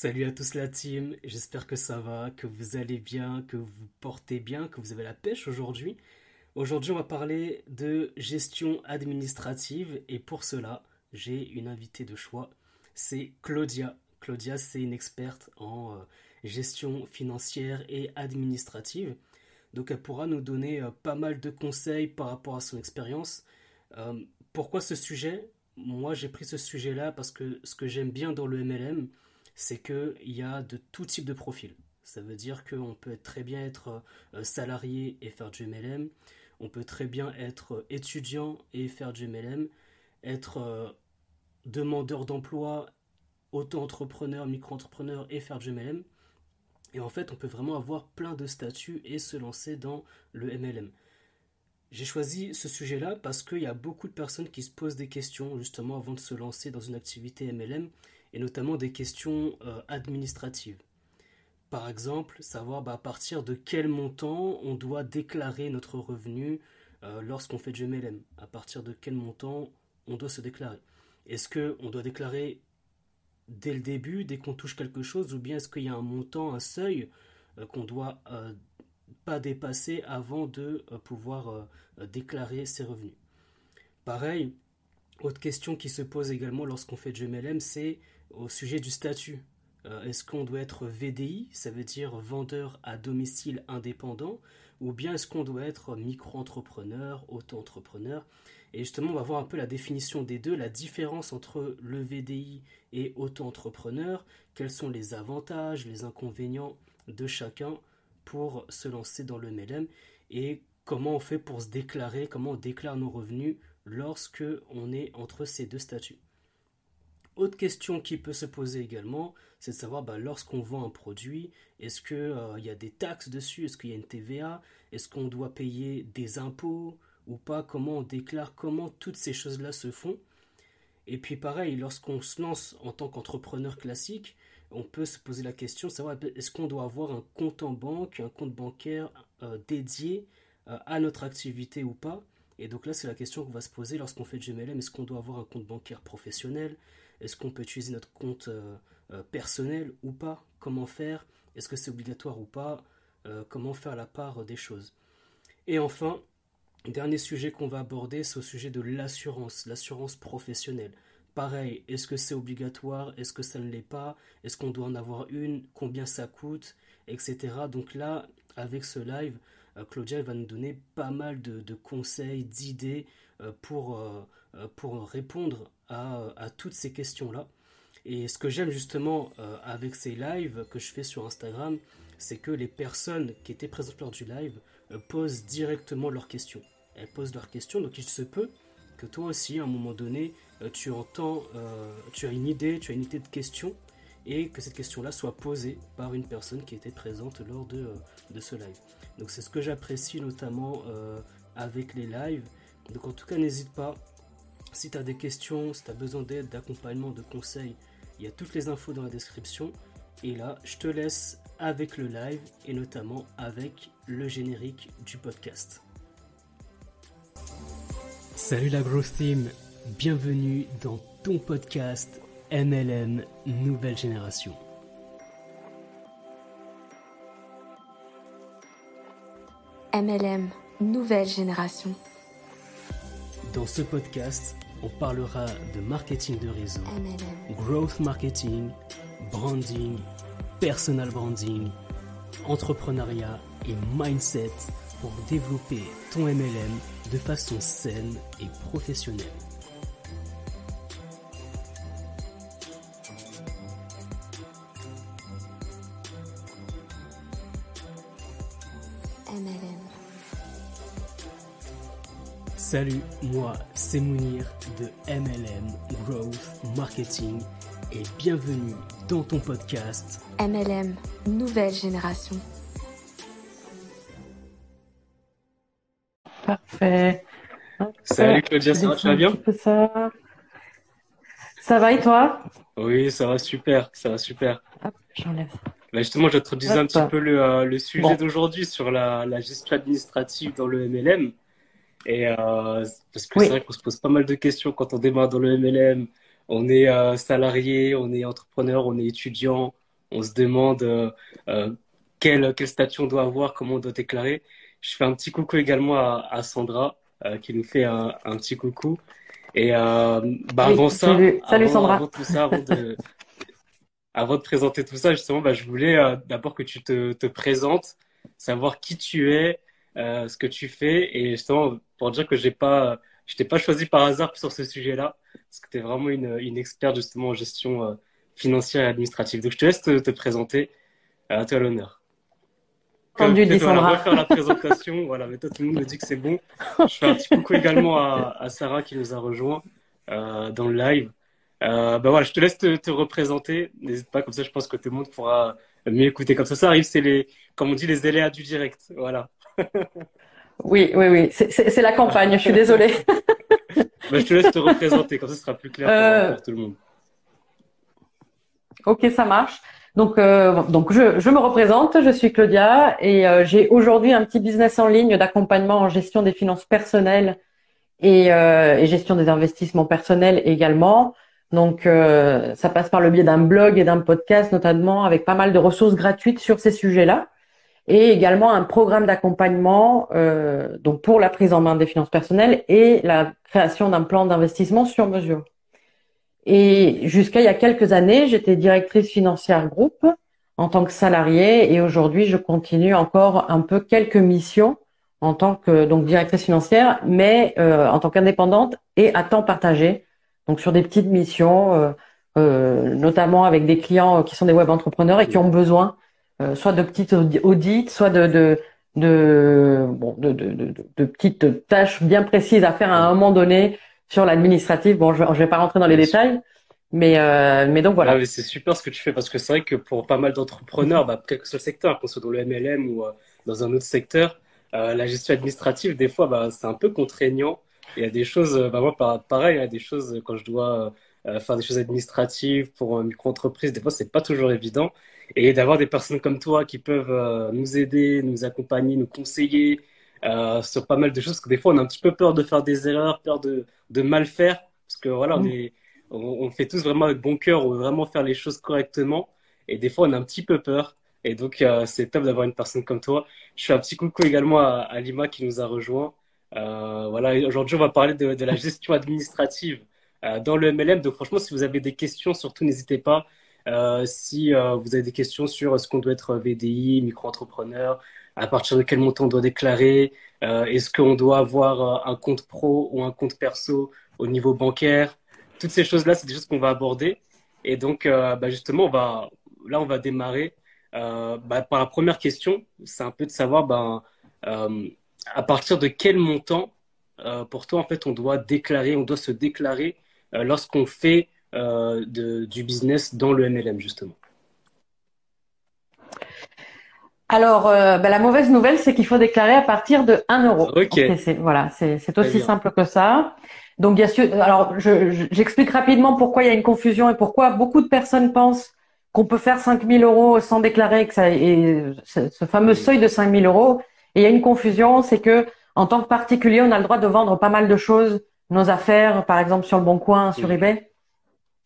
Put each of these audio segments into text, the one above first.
Salut à tous la team, j'espère que ça va, que vous allez bien, que vous portez bien, que vous avez la pêche aujourd'hui. Aujourd'hui on va parler de gestion administrative et pour cela j'ai une invitée de choix, c'est Claudia. Claudia c'est une experte en euh, gestion financière et administrative. Donc elle pourra nous donner euh, pas mal de conseils par rapport à son expérience. Euh, pourquoi ce sujet? Moi j'ai pris ce sujet-là parce que ce que j'aime bien dans le MLM, c'est qu'il y a de tout type de profil. Ça veut dire qu'on peut très bien être euh, salarié et faire du MLM. On peut très bien être étudiant et faire du MLM. Être euh, demandeur d'emploi, auto-entrepreneur, micro-entrepreneur et faire du MLM. Et en fait, on peut vraiment avoir plein de statuts et se lancer dans le MLM. J'ai choisi ce sujet-là parce qu'il y a beaucoup de personnes qui se posent des questions justement avant de se lancer dans une activité MLM et notamment des questions euh, administratives. Par exemple, savoir bah, à partir de quel montant on doit déclarer notre revenu euh, lorsqu'on fait du MLM. À partir de quel montant on doit se déclarer. Est-ce qu'on doit déclarer dès le début, dès qu'on touche quelque chose, ou bien est-ce qu'il y a un montant, un seuil euh, qu'on doit pas dépasser avant de pouvoir déclarer ses revenus? Pareil, autre question qui se pose également lorsqu'on fait du MLM, c'est au sujet du statut. Euh, est-ce qu'on doit être VDI, ça veut dire vendeur à domicile indépendant, ou bien est-ce qu'on doit être micro-entrepreneur, auto-entrepreneur? Et justement, on va voir un peu la définition des deux, la différence entre le VDI et auto-entrepreneur, quels sont les avantages, les inconvénients de chacun pour se lancer dans le MLM et comment on fait pour se déclarer, comment on déclare nos revenus lorsque on est entre ces deux statuts. Autre question qui peut se poser également, c'est de savoir bah, lorsqu'on vend un produit, est-ce qu'il euh, y a des taxes dessus, est-ce qu'il y a une TVA, est-ce qu'on doit payer des impôts ou pas, comment on déclare, comment toutes ces choses-là se font? Et puis pareil, lorsqu'on se lance en tant qu'entrepreneur classique, on peut se poser la question de savoir est-ce qu'on doit avoir un compte en banque, un compte bancaire euh, dédié euh, à notre activité ou pas? Et donc là, c'est la question qu'on va se poser lorsqu'on fait du MLM. Est-ce qu'on doit avoir un compte bancaire professionnel? Est-ce qu'on peut utiliser notre compte euh, euh, personnel ou pas? Comment faire? Est-ce que c'est obligatoire ou pas? Euh, Comment faire la part des choses? Et enfin, dernier sujet qu'on va aborder, c'est au sujet de l'assurance, l'assurance professionnelle. Pareil, est-ce que c'est obligatoire? Est-ce que ça ne l'est pas? Est-ce qu'on doit en avoir une? Combien ça coûte? Etc. Donc là, avec ce live, Claudia va nous donner pas mal de, conseils, d'idées pour, pour répondre à, toutes ces questions-là. Et ce que j'aime justement euh, avec ces lives que je fais sur Instagram, c'est que les personnes qui étaient présentes lors du live euh, posent directement leurs questions. Elles posent leurs questions, donc il se peut que toi aussi, à un moment donné, euh, tu entends, tu as une idée, tu as une idée de question, et que cette question-là soit posée par une personne qui était présente lors de, de ce live. Donc c'est ce que j'apprécie notamment avec les lives. Donc en tout cas, n'hésite pas si tu as des questions, si tu as besoin d'aide, d'accompagnement, de conseils, il y a toutes les infos dans la description. Et là, je te laisse avec le live et notamment avec le générique du podcast. Salut la Growth Team, bienvenue dans ton podcast MLM Nouvelle Génération. MLM Nouvelle Génération. Dans ce podcast, on parlera de marketing de réseau, growth marketing, branding, personal branding, entrepreneuriat et mindset pour développer ton MLM de façon saine et professionnelle. Salut, moi c'est Mounir de MLM Growth Marketing et bienvenue dans ton podcast MLM Nouvelle Génération. Parfait. Salut Claudia, ça va, tu vas bien ça. ça va et toi? Oui, ça va super, ça va super. j'enlève. Bah justement, j'introduisais un petit peu le, euh, sujet d'aujourd'hui sur la, la gestion administrative dans le MLM. Et euh, parce que c'est vrai qu'on se pose pas mal de questions quand on démarre dans le MLM. On est euh, salarié, on est entrepreneur, on est étudiant, on se demande euh, quel, quel statut on doit avoir, comment on doit déclarer. Je fais un petit coucou également à, Sandra, qui nous fait un, petit coucou. Et bah, avant ça, Salut, Sandra. Avant tout ça, avant de, avant de présenter tout ça, justement, bah, je voulais d'abord que tu te, te, présentes, savoir qui tu es, ce que tu fais, et justement pour dire que j'ai pas je t'ai pas choisi par hasard sur ce sujet-là, parce que tu es vraiment une, une, experte justement en gestion euh, financière et administrative. Donc je te laisse te, présenter. À toi l'honneur. Comme tu On va refaire la présentation. voilà, mais toi tout le monde me dit que c'est bon. Je fais un petit coucou également à, à Sarah qui nous a rejoint euh, dans le live. Euh, ben voilà, je te laisse te, te représenter. N'hésite pas, comme ça je pense que tout le monde pourra mieux écouter. Comme ça, ça arrive, c'est les, comme on dit, les aléas du direct. Voilà. Oui, oui, oui. C'est la campagne, je suis désolée. Bah, je te laisse te représenter, comme ça ce sera plus clair pour, euh, tout le monde. Ok, ça marche. Donc, euh, donc je, je, me représente, je suis Claudia et euh, j'ai aujourd'hui un petit business en ligne d'accompagnement en gestion des finances personnelles et, et gestion des investissements personnels également. Donc, ça passe par le biais d'un blog et d'un podcast notamment avec pas mal de ressources gratuites sur ces sujets-là et également un programme d'accompagnement euh, donc pour la prise en main des finances personnelles et la création d'un plan d'investissement sur mesure. Et jusqu'à il y a quelques années, j'étais directrice financière groupe en tant que salariée et aujourd'hui, je continue encore un peu quelques missions en tant que donc directrice financière, mais euh, en tant qu'indépendante et à temps partagé, donc sur des petites missions, euh, euh notamment avec des clients qui sont des web entrepreneurs et qui ont besoin soit de petites audits, soit de, de, de, bon, de, de, de, petites tâches bien précises à faire à un moment donné sur l'administratif. Bon, je, je vais pas rentrer dans les détails, mais, euh, mais donc voilà. Ah, c'est super ce que tu fais parce que c'est vrai que pour pas mal d'entrepreneurs, bah, quel que soit le secteur, qu'on soit dans le MLM ou euh, dans un autre secteur, euh, la gestion administrative, des fois, bah, c'est un peu contraignant. Il y a des choses, bah, moi, pareil, il y a des choses quand je dois faire des choses administratives pour une micro-entreprise, des fois, c'est pas toujours évident et d'avoir des personnes comme toi qui peuvent euh, nous aider, nous accompagner, nous conseiller euh, sur pas mal de choses. Parce que des fois, on a un petit peu peur de faire des erreurs, peur de, de mal faire. Parce que voilà, on, mm. est, on, fait tous vraiment avec bon cœur, on veut vraiment faire les choses correctement. Et des fois, on a un petit peu peur. Et donc, euh, c'est top d'avoir une personne comme toi. Je fais un petit coucou également à, à Lima qui nous a rejoint. Euh, voilà, aujourd'hui, on va parler de, de la gestion administrative euh, dans le MLM. Donc, franchement, si vous avez des questions, surtout n'hésitez pas. Euh, si euh, vous avez des questions sur est-ce qu'on doit être VDI, micro-entrepreneur, à partir de quel montant on doit déclarer, euh, est-ce qu'on doit avoir un compte pro ou un compte perso au niveau bancaire, toutes ces choses-là, c'est des choses qu'on va aborder. Et donc, bah, justement, là, on va démarrer bah, par la première question. C'est un peu de savoir ben, à partir de quel montant, pour toi, en fait, on doit déclarer, on doit se déclarer lorsqu'on fait euh, de, du business dans le MLM, justement alors, euh, bah, la mauvaise nouvelle, c'est qu'il faut déclarer à partir de 1 euro. Ok. voilà, c'est aussi simple que ça. Donc, bien sûr, alors j'explique rapidement pourquoi il y a une confusion et pourquoi beaucoup de personnes pensent qu'on peut faire 5000 euros sans déclarer que ça et ce, ce fameux seuil de 5000 euros. Et il y a une confusion, c'est que en tant que particulier, on a le droit de vendre pas mal de choses, nos affaires, par exemple sur le Bon Coin, sur eBay.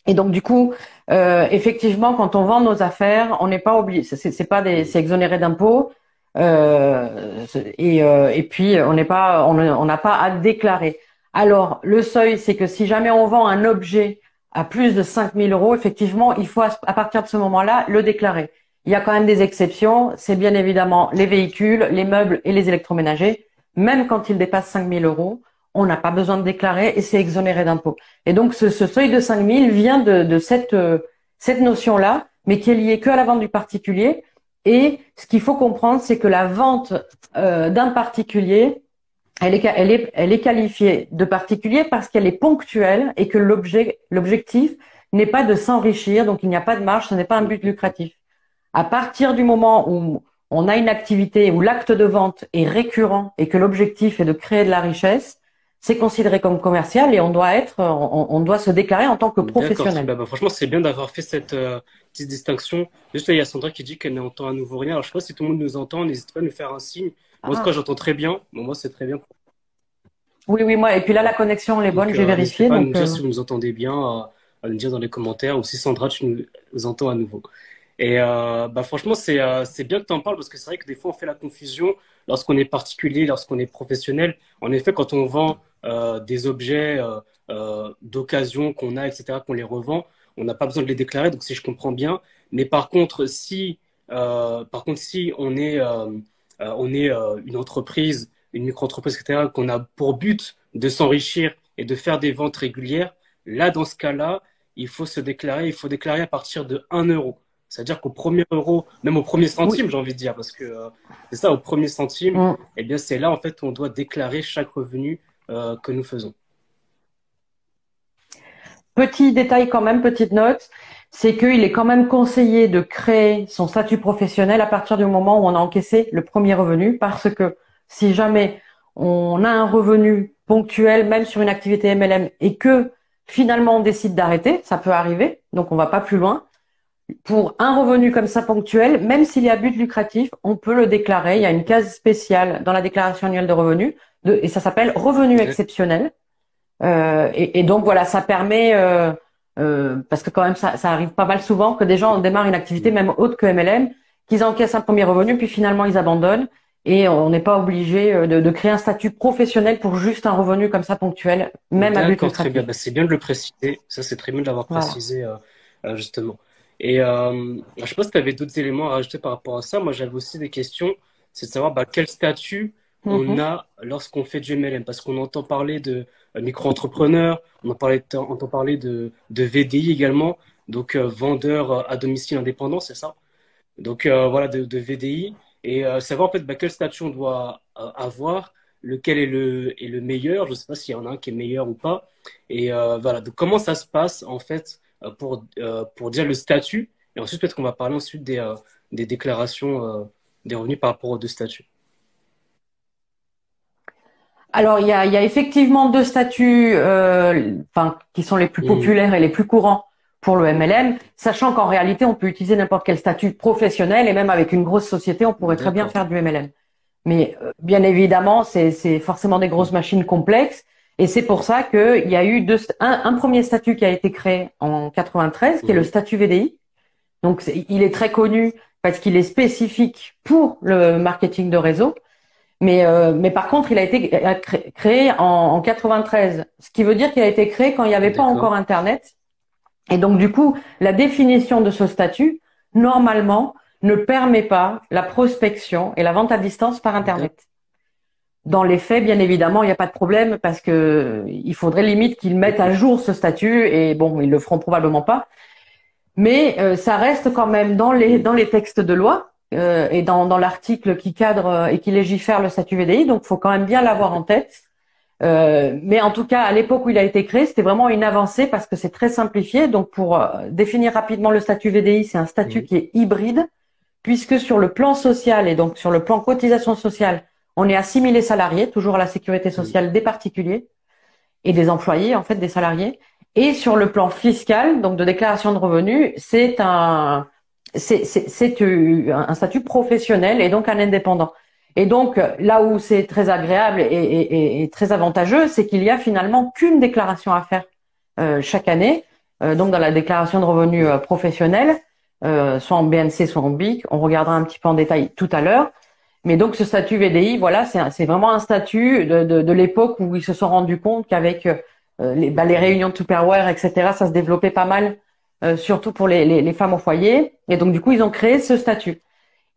Et donc du coup, euh, effectivement, quand on vend nos affaires, on n'est pas obligé, c'est pas des, c'est exonéré d'impôts. Euh, et, euh, et puis on n'est pas, on n'a pas à déclarer. Alors le seuil, c'est que si jamais on vend un objet à plus de 5000 euros, effectivement, il faut à partir de ce moment-là le déclarer. Il y a quand même des exceptions. C'est bien évidemment les véhicules, les meubles et les électroménagers. Même quand ils dépassent 5000 euros, on n'a pas besoin de déclarer et c'est exonéré d'impôts. Et donc ce, seuil de 5 000 vient de, cette, euh, cette notion-là, mais qui est liée que à la vente du particulier. Et ce qu'il faut comprendre, c'est que la vente euh, d'un particulier, elle est, elle, est, elle est qualifiée de particulier parce qu'elle est ponctuelle et que l'objectif n'est pas de s'enrichir, donc il n'y a pas de marge, ce n'est pas un but lucratif. À partir du moment où on a une activité où l'acte de vente est récurrent et que l'objectif est de créer de la richesse, c'est considéré comme commercial et on doit être, on, doit se déclarer en tant que professionnel. Bah, bah, franchement, c'est bien d'avoir fait cette euh, petite distinction. Juste, il y a Sandra qui dit qu'elle n'entend à nouveau rien. Alors, je sais pas si tout le monde nous entend. N'hésite pas à nous faire un signe. Moi, ah. j'entends très bien. moi, c'est très bien. Oui, oui, moi. Et puis là, la connexion, elle est bonne. J'ai euh, vérifié. Donc, nous dire euh, si vous nous entendez bien, à, nous dire dans les commentaires ou si Sandra, tu nous entends à nouveau. Et euh, bah, franchement, c'est euh, c'est bien que tu en parles parce que c'est vrai que des fois, on fait la confusion lorsqu'on est particulier, lorsqu'on est professionnel. En effet, quand on vend euh, des objets d'occasion qu'on a, etc., qu'on les revend, on n'a pas besoin de les déclarer. Donc, si je comprends bien. Mais par contre, si, par contre, si on est, on est une entreprise, une micro-entreprise, etc., qu'on a pour but de s'enrichir et de faire des ventes régulières, là, dans ce cas-là, il faut se déclarer, il faut déclarer à partir de 1 euro. C'est-à-dire qu'au premier euro, même au premier centime, j'ai envie de dire, parce que euh, c'est ça, au premier centime, mm. eh bien, c'est là, en fait, où on doit déclarer chaque revenu euh, que nous faisons. Petit détail quand même, petite note, c'est qu'il est quand même conseillé de créer son statut professionnel à partir du moment où on a encaissé le premier revenu, parce que si jamais on a un revenu ponctuel, même sur une activité MLM, et que finalement on décide d'arrêter, ça peut arriver, donc on va pas plus loin, pour un revenu comme ça ponctuel, même s'il y a but lucratif, on peut le déclarer. Il y a une case spéciale dans la déclaration annuelle de revenus et ça s'appelle revenu exceptionnel. Euh, et, donc voilà, ça permet euh, euh, parce que quand même ça, arrive pas mal souvent que des gens démarrent une activité même haute que MLM, qu'ils encaissent un premier revenu puis finalement ils abandonnent et on n'est pas obligé de, créer un statut professionnel pour juste un revenu comme ça ponctuel, même à but lucratif. Bah, c'est bien de le préciser. Ça c'est très bien de l'avoir précisé justement. Et euh, je sais pas si tu avais d'autres éléments à rajouter par rapport à ça. Moi, j'avais aussi des questions. C'est de savoir bah, quel statut on mhm. a lorsqu'on fait du MLM. Parce qu'on entend parler de euh, micro-entrepreneur, on entend parler de, de VDI également, donc euh, vendeur euh, à domicile indépendant, c'est ça? Donc voilà, de, de, VDI. Et savoir en fait bah, quel statut on doit avoir, lequel est le, est le meilleur? Je ne sais pas s'il y en a un qui est meilleur ou pas. Et voilà, donc comment ça se passe en fait euh, pour, euh, pour dire le statut? Et ensuite, peut-être qu'on va parler ensuite des, euh, des déclarations des revenus par rapport aux deux statuts. Alors, il y a, il y a effectivement deux statuts enfin, qui sont les plus populaires et les plus courants pour le MLM, sachant qu'en réalité, on peut utiliser n'importe quel statut professionnel et même avec une grosse société, on pourrait très bien faire du MLM. Mais bien évidemment, c'est forcément des grosses machines complexes et c'est pour ça qu'il y a eu deux, un, premier statut qui a été créé en 93, qui est le statut VDI. Donc, il est très connu parce qu'il est spécifique pour le marketing de réseau. Mais, euh, mais par contre, il a été créé en, en 93, ce qui veut dire qu'il a été créé quand il n'y avait pas encore Internet. Et donc, du coup, la définition de ce statut, normalement, ne permet pas la prospection et la vente à distance par Internet. Dans les faits, bien évidemment, il n'y a pas de problème parce que il faudrait limite qu'ils mettent à jour ce statut et bon, ils le feront probablement pas. Mais euh, ça reste quand même dans les dans les textes de loi euh, et dans, dans l'article qui cadre euh, et qui légifère le statut VDI. Donc, faut quand même bien l'avoir en tête. mais en tout cas, à l'époque où il a été créé, c'était vraiment une avancée parce que c'est très simplifié. Donc, pour définir rapidement le statut VDI, c'est un statut qui est hybride puisque sur le plan social et donc sur le plan cotisation sociale, on est assimilé salarié, toujours à la sécurité sociale des particuliers et des employés, en fait, des salariés. Et sur le plan fiscal, donc de déclaration de revenus, c'est un, c'est, un statut professionnel et donc un indépendant. Et donc là où c'est très agréable et, très avantageux, c'est qu'il y a finalement qu'une déclaration à faire euh, chaque année. Euh, donc dans la déclaration de revenus euh, professionnels, soit en BNC, soit en BIC. On regardera un petit peu en détail tout à l'heure. Mais donc ce statut VDI, voilà, c'est vraiment un statut de, de, de l'époque où ils se sont rendus compte qu'avec euh, les, bah, les réunions de Tupperware, etc., ça se développait pas mal, euh, surtout pour les, les, les, femmes au foyer. Et donc du coup, ils ont créé ce statut.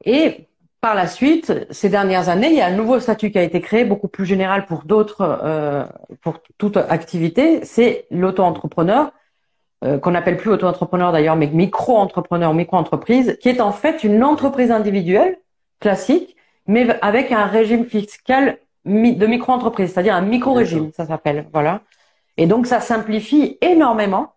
Et par la suite, ces dernières années, il y a un nouveau statut qui a été créé, beaucoup plus général pour d'autres, euh, pour toute activité, c'est l'auto-entrepreneur, euh, qu'on n'appelle plus auto-entrepreneur d'ailleurs, mais micro-entrepreneur, micro-entreprise, qui est en fait une entreprise individuelle classique mais avec un régime fiscal de micro-entreprise, c'est-à-dire un micro-régime, ça s'appelle. Voilà. Et donc, ça simplifie énormément.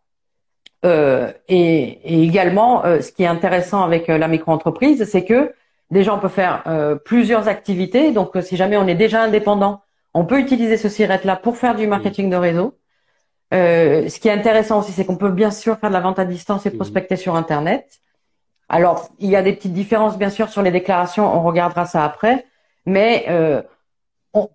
Euh, et, et, également, euh, ce qui est intéressant avec euh, la micro-entreprise, c'est que déjà, on peut faire euh, plusieurs activités. Donc, si jamais on est déjà indépendant, on peut utiliser ce SIRET-là pour faire du marketing de réseau. ce qui est intéressant aussi, c'est qu'on peut bien sûr faire de la vente à distance et prospecter sur Internet. Alors, il y a des petites différences, bien sûr, sur les déclarations. On regardera ça après. Mais euh,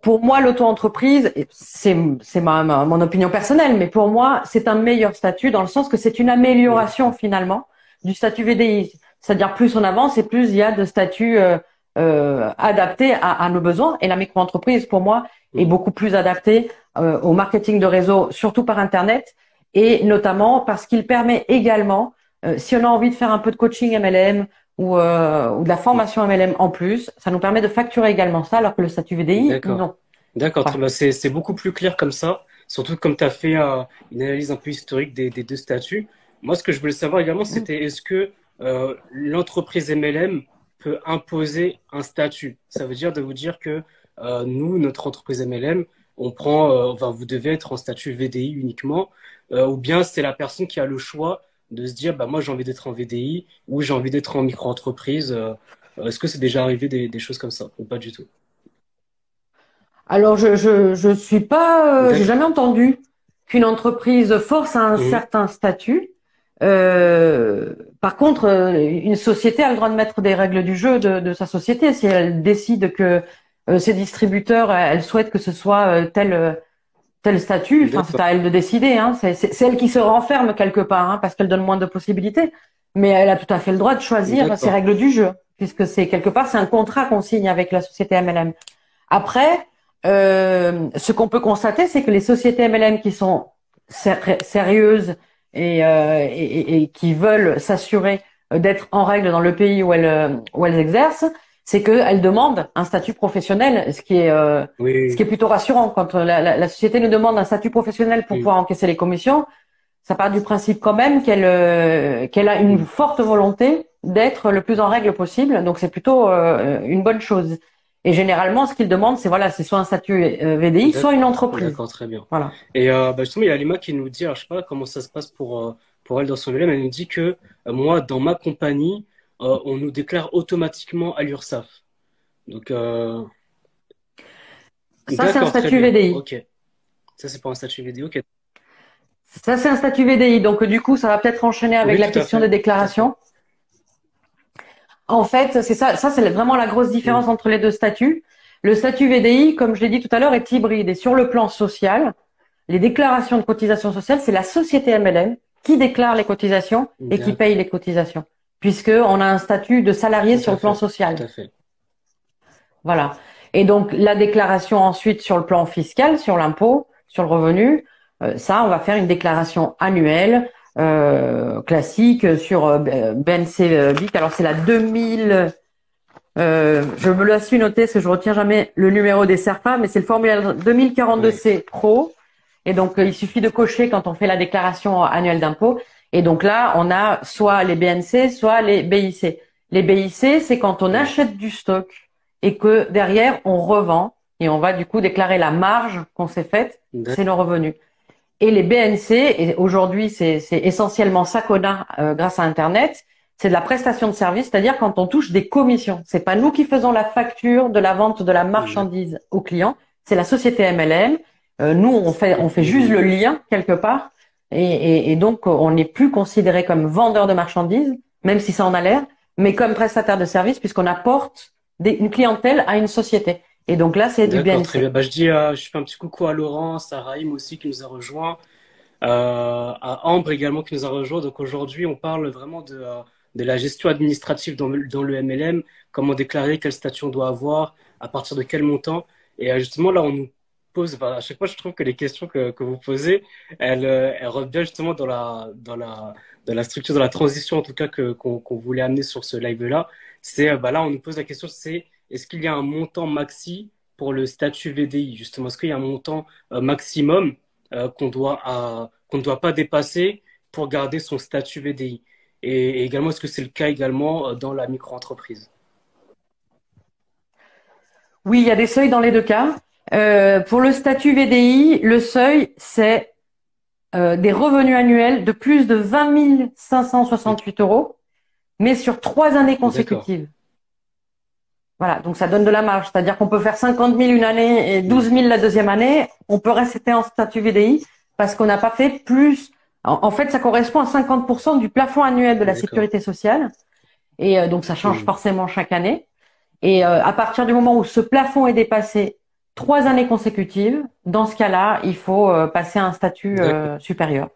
pour moi, l'auto-entreprise, c'est ma, mon opinion personnelle, mais pour moi, c'est un meilleur statut dans le sens que c'est une amélioration finalement du statut VDI. c'est-à-dire plus on avance et plus il y a de statuts euh, euh, adaptés à, à, nos besoins. Et la micro-entreprise, pour moi, est beaucoup plus adaptée euh, au marketing de réseau, surtout par Internet, et notamment parce qu'il permet également, euh, si on a envie de faire un peu de coaching MLM ou, euh, ou de la formation MLM en plus, ça nous permet de facturer également ça, alors que le statut VDI, non. D'accord, c'est beaucoup plus clair comme ça, surtout comme tu as fait une analyse un peu historique des, des, deux statuts. Moi, ce que je voulais savoir également, mm. c'était est-ce que euh, l'entreprise MLM peut imposer un statut? Ça veut dire de vous dire que euh, nous, notre entreprise MLM, on prend, euh, enfin, vous devez être en statut VDI uniquement, euh, ou bien c'est la personne qui a le choix de se dire, bah moi j'ai envie d'être en VDI ou j'ai envie d'être en micro-entreprise. Est-ce que c'est déjà arrivé des, choses comme ça ou pas du tout? Alors je je je suis pas, j'ai jamais entendu qu'une entreprise force un mmh. certain statut. par contre, une société a le droit de mettre des règles du jeu de, de sa société. Si elle décide que euh, ces distributeurs, euh, elles souhaitent que ce soit euh, tel tel statut. Enfin, c'est à elle de décider. Hein. C'est elle qui se renferme quelque part hein, parce qu'elle donne moins de possibilités. Mais elle a tout à fait le droit de choisir ses règles du jeu, puisque c'est quelque part c'est un contrat qu'on signe avec la société MLM. Après, euh, ce qu'on peut constater, c'est que les sociétés MLM qui sont sérieuses et, euh, et, et, qui veulent s'assurer d'être en règle dans le pays où elles, où elles exercent, c'est qu'elle demande un statut professionnel, ce qui est euh, ce qui est plutôt rassurant quand la, la, la, société nous demande un statut professionnel pour pouvoir encaisser les commissions. Ça part du principe quand même qu'elle euh, qu'elle a une forte volonté d'être le plus en règle possible. Donc c'est plutôt euh, une bonne chose. Et généralement, ce qu'ils demandent, c'est voilà, c'est soit un statut VDI, soit une entreprise. D'accord, très bien. Voilà. Et bah, justement, il y a Lima qui nous dit, alors, je sais pas comment ça se passe pour pour elle dans son mais elle nous dit que moi, dans ma compagnie, euh, on nous déclare automatiquement à l'URSSAF. Donc, euh, ça, c'est un statut VDI. Ok. Ça, c'est pas un statut VDI. Ok. Ça, c'est un statut VDI. Donc, du coup, ça va peut-être enchaîner avec la question des déclarations. En fait, c'est ça, ça c'est vraiment la grosse différence entre les deux statuts. Le statut VDI, comme je l'ai dit tout à l'heure, est hybride. Et sur le plan social, les déclarations de cotisation sociale, c'est la société MLM qui déclare les cotisations et qui paye les cotisations puisqu'on a un statut de salarié sur le plan social. Tout à fait. Voilà. Et donc la déclaration ensuite sur le plan fiscal, sur l'impôt, sur le revenu, euh, ça, on va faire une déclaration annuelle euh, classique sur euh, BNC BIC. Alors c'est la 2000. je me la suis notée parce que je retiens jamais le numéro des SERPA, mais c'est le formulaire 2042C Pro. Et donc il suffit de cocher quand on fait la déclaration annuelle d'impôt. Et donc là, on a soit les BNC, soit les BIC. Les BIC, c'est quand on achète du stock et que derrière, on revend et on va du coup déclarer la marge qu'on s'est faite, c'est nos revenus. Et les BNC, et aujourd'hui, c'est essentiellement ça qu'on a euh, grâce à Internet, c'est de la prestation de service, c'est-à-dire quand on touche des commissions. C'est pas nous qui faisons la facture de la vente de la marchandise au client, c'est la société MLM. Euh, nous, on fait, on fait juste le lien quelque part et, donc, on n'est plus considéré comme vendeur de marchandises, même si ça en a l'air, mais comme prestataire de services, puisqu'on apporte une clientèle à une société. Et donc là, c'est du bien. Très bien. Bah, je dis, euh, je fais un petit coucou à Laurence, à Raïm aussi qui nous a rejoint, euh, à Ambre également qui nous a rejoint. Donc aujourd'hui, on parle vraiment de, euh, de la gestion administrative dans, dans le MLM, comment déclarer, quel statut on doit avoir, à partir de quel montant. Et justement, là, on nous pose, à chaque fois, je trouve que les questions que, que vous posez, elles, euh, elles bien justement dans la, dans la, dans la structure, dans la transition en tout cas que, qu'on, voulait amener sur ce live-là. C'est, euh, bah là, on nous pose la question, c'est est-ce qu'il y a un montant maxi pour le statut VDI Justement, est-ce qu'il y a un montant euh, maximum qu'on doit, qu'on ne doit pas dépasser pour garder son statut VDI et, également, est-ce que c'est le cas également dans la micro-entreprise? Oui, il y a des seuils dans les deux cas. Euh, pour le statut VDI, le seuil, c'est euh, des revenus annuels de plus de 20 568 euros, mais sur trois années consécutives. Voilà, donc ça donne de la marge. C'est-à-dire qu'on peut faire 50 000 une année et 12 000 la deuxième année. On peut rester en statut VDI parce qu'on n'a pas fait plus. En, fait, ça correspond à 50% du plafond annuel de la sécurité sociale. Et euh, donc, ça change mmh. forcément chaque année. Et à partir du moment où ce plafond est dépassé trois années consécutives, dans ce cas-là, il faut euh, passer à un statut euh, supérieur.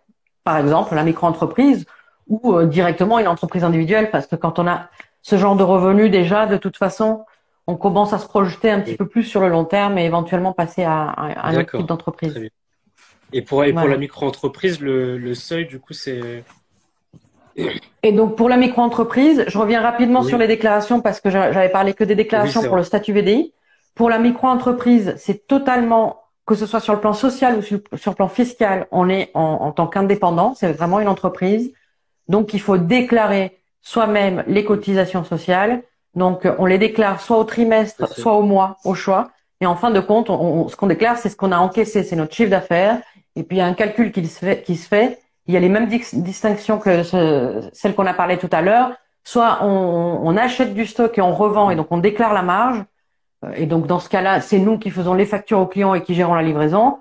Par exemple, la micro-entreprise, ou euh, directement une entreprise individuelle, parce que quand on a ce genre de revenus déjà, de toute façon, on commence à se projeter un petit peu plus sur le long terme et éventuellement passer à, un autre type d'entreprise. Et pour, pour la micro-entreprise, le, seuil, du coup, c'est... Et donc pour la micro-entreprise, je reviens rapidement sur les déclarations parce que j'avais parlé que des déclarations pour le statut VDI. Pour la micro-entreprise, c'est totalement, que ce soit sur le plan social ou sur, le plan fiscal, on est en, en tant qu'indépendant, c'est vraiment une entreprise. Donc il faut déclarer soi-même les cotisations sociales. Donc on les déclare soit au trimestre, soit au mois, au choix. Et en fin de compte, on, ce qu'on déclare, c'est ce qu'on a encaissé, c'est notre chiffre d'affaires. Et puis il y a un calcul qui se fait, qui se fait il y a les mêmes distinctions que ce, celles qu'on a parlé tout à l'heure. Soit on, on, achète du stock et on revend et donc on déclare la marge. Et donc dans ce cas-là, c'est nous qui faisons les factures aux clients et qui gérons la livraison.